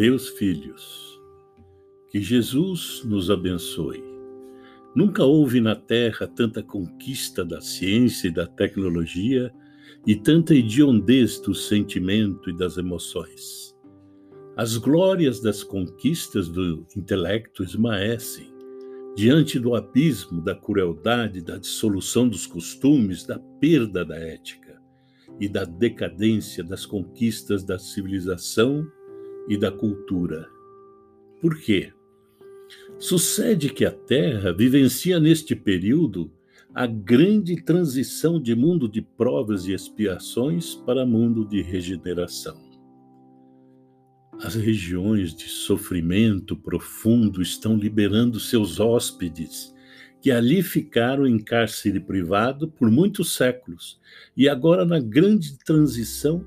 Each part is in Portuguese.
Meus filhos, que Jesus nos abençoe. Nunca houve na Terra tanta conquista da ciência e da tecnologia e tanta hediondez do sentimento e das emoções. As glórias das conquistas do intelecto esmaecem diante do abismo da crueldade, da dissolução dos costumes, da perda da ética e da decadência das conquistas da civilização e da cultura. Por quê? Sucede que a Terra vivencia neste período a grande transição de mundo de provas e expiações para mundo de regeneração. As regiões de sofrimento profundo estão liberando seus hóspedes, que ali ficaram em cárcere privado por muitos séculos e agora, na grande transição,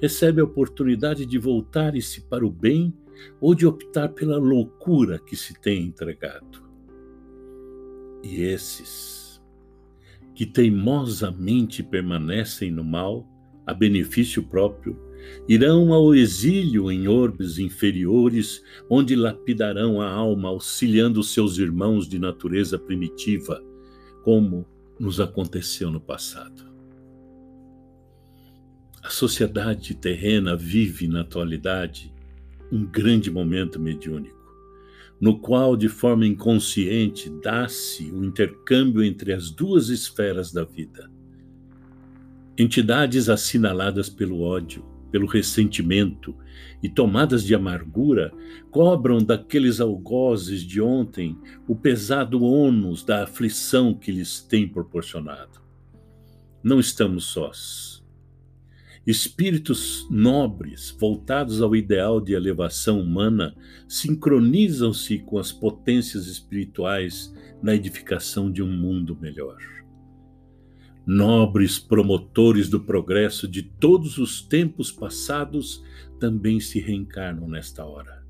recebe a oportunidade de voltarem-se para o bem ou de optar pela loucura que se tem entregado. E esses que teimosamente permanecem no mal, a benefício próprio, irão ao exílio em orbes inferiores, onde lapidarão a alma auxiliando seus irmãos de natureza primitiva, como nos aconteceu no passado. A sociedade terrena vive na atualidade um grande momento mediúnico no qual, de forma inconsciente, dá-se o intercâmbio entre as duas esferas da vida. Entidades assinaladas pelo ódio, pelo ressentimento e tomadas de amargura cobram daqueles algozes de ontem o pesado ônus da aflição que lhes tem proporcionado. Não estamos sós Espíritos nobres, voltados ao ideal de elevação humana, sincronizam-se com as potências espirituais na edificação de um mundo melhor. Nobres promotores do progresso de todos os tempos passados também se reencarnam nesta hora.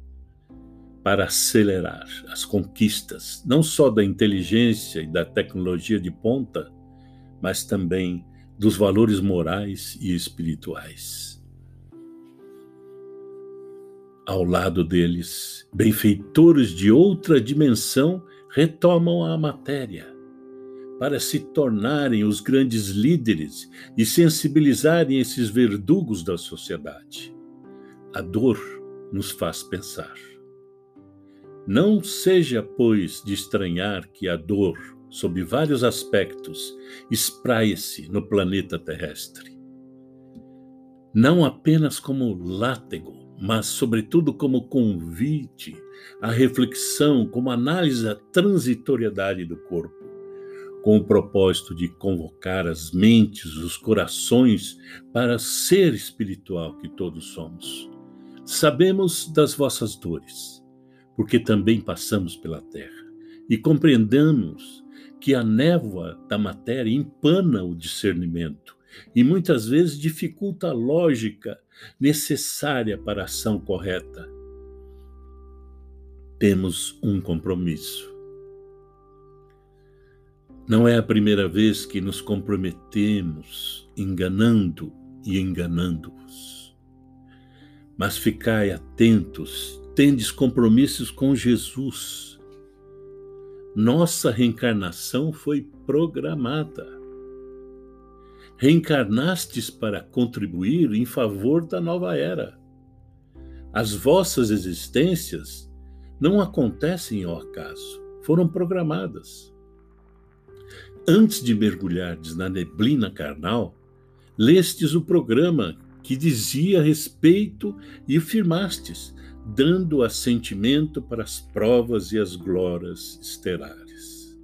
Para acelerar as conquistas, não só da inteligência e da tecnologia de ponta, mas também dos valores morais e espirituais. Ao lado deles, benfeitores de outra dimensão retomam a matéria para se tornarem os grandes líderes e sensibilizarem esses verdugos da sociedade. A dor nos faz pensar. Não seja, pois, de estranhar que a dor sob vários aspectos, espraia-se no planeta terrestre. Não apenas como látego, mas, sobretudo, como convite à reflexão, como análise da transitoriedade do corpo, com o propósito de convocar as mentes, os corações para ser espiritual que todos somos. Sabemos das vossas dores, porque também passamos pela terra, e compreendamos que a névoa da matéria empana o discernimento e muitas vezes dificulta a lógica necessária para a ação correta. Temos um compromisso. Não é a primeira vez que nos comprometemos enganando e enganando-vos. Mas ficai atentos, tendes compromissos com Jesus nossa reencarnação foi programada. Reencarnastes para contribuir em favor da nova era. As vossas existências não acontecem ao acaso, foram programadas. Antes de mergulhardes na neblina carnal, lestes o programa que dizia respeito e firmastes dando assentimento para as provas e as glórias estelares.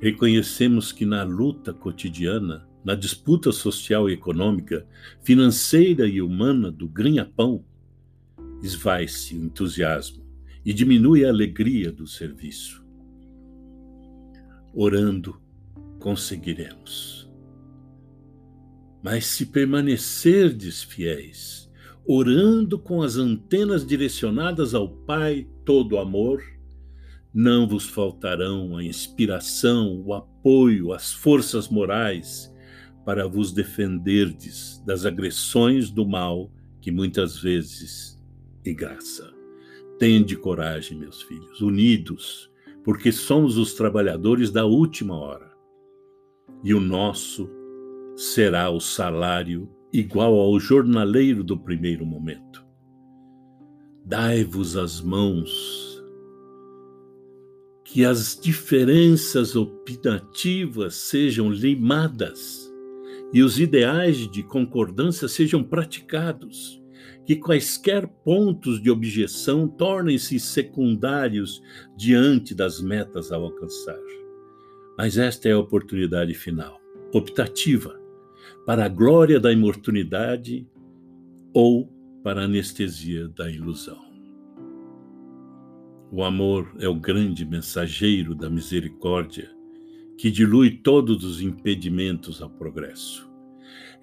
Reconhecemos que na luta cotidiana, na disputa social e econômica, financeira e humana do ganha-pão, esvai-se o entusiasmo e diminui a alegria do serviço. Orando, conseguiremos. Mas se permanecerdes fiéis, orando com as antenas direcionadas ao Pai todo amor, não vos faltarão a inspiração, o apoio, as forças morais para vos defenderdes das agressões do mal que muitas vezes e graça. Tende coragem, meus filhos, unidos, porque somos os trabalhadores da última hora. E o nosso será o salário igual ao jornaleiro do primeiro momento. Dai-vos as mãos, que as diferenças opinativas sejam limadas e os ideais de concordância sejam praticados, que quaisquer pontos de objeção tornem-se secundários diante das metas a alcançar. Mas esta é a oportunidade final, optativa, para a glória da imortalidade ou para a anestesia da ilusão. O amor é o grande mensageiro da misericórdia que dilui todos os impedimentos ao progresso.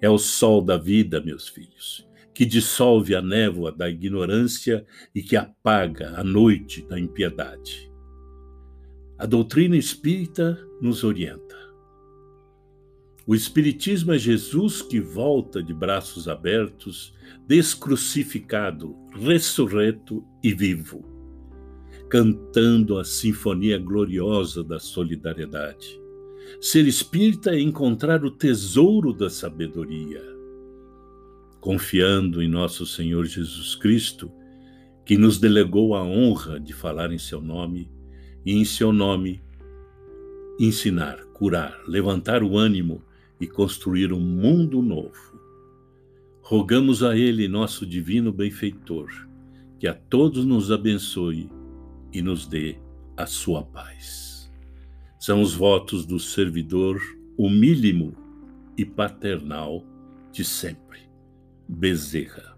É o sol da vida, meus filhos, que dissolve a névoa da ignorância e que apaga a noite da impiedade. A doutrina espírita nos orienta. O Espiritismo é Jesus que volta de braços abertos, descrucificado, ressurreto e vivo, cantando a sinfonia gloriosa da solidariedade Ser espírita é encontrar o tesouro da sabedoria. Confiando em nosso Senhor Jesus Cristo, que nos delegou a honra de falar em seu nome e em seu nome ensinar, curar, levantar o ânimo e construir um mundo novo. Rogamos a Ele, nosso divino benfeitor, que a todos nos abençoe e nos dê a sua paz. São os votos do servidor humílimo e paternal de sempre. Bezerra.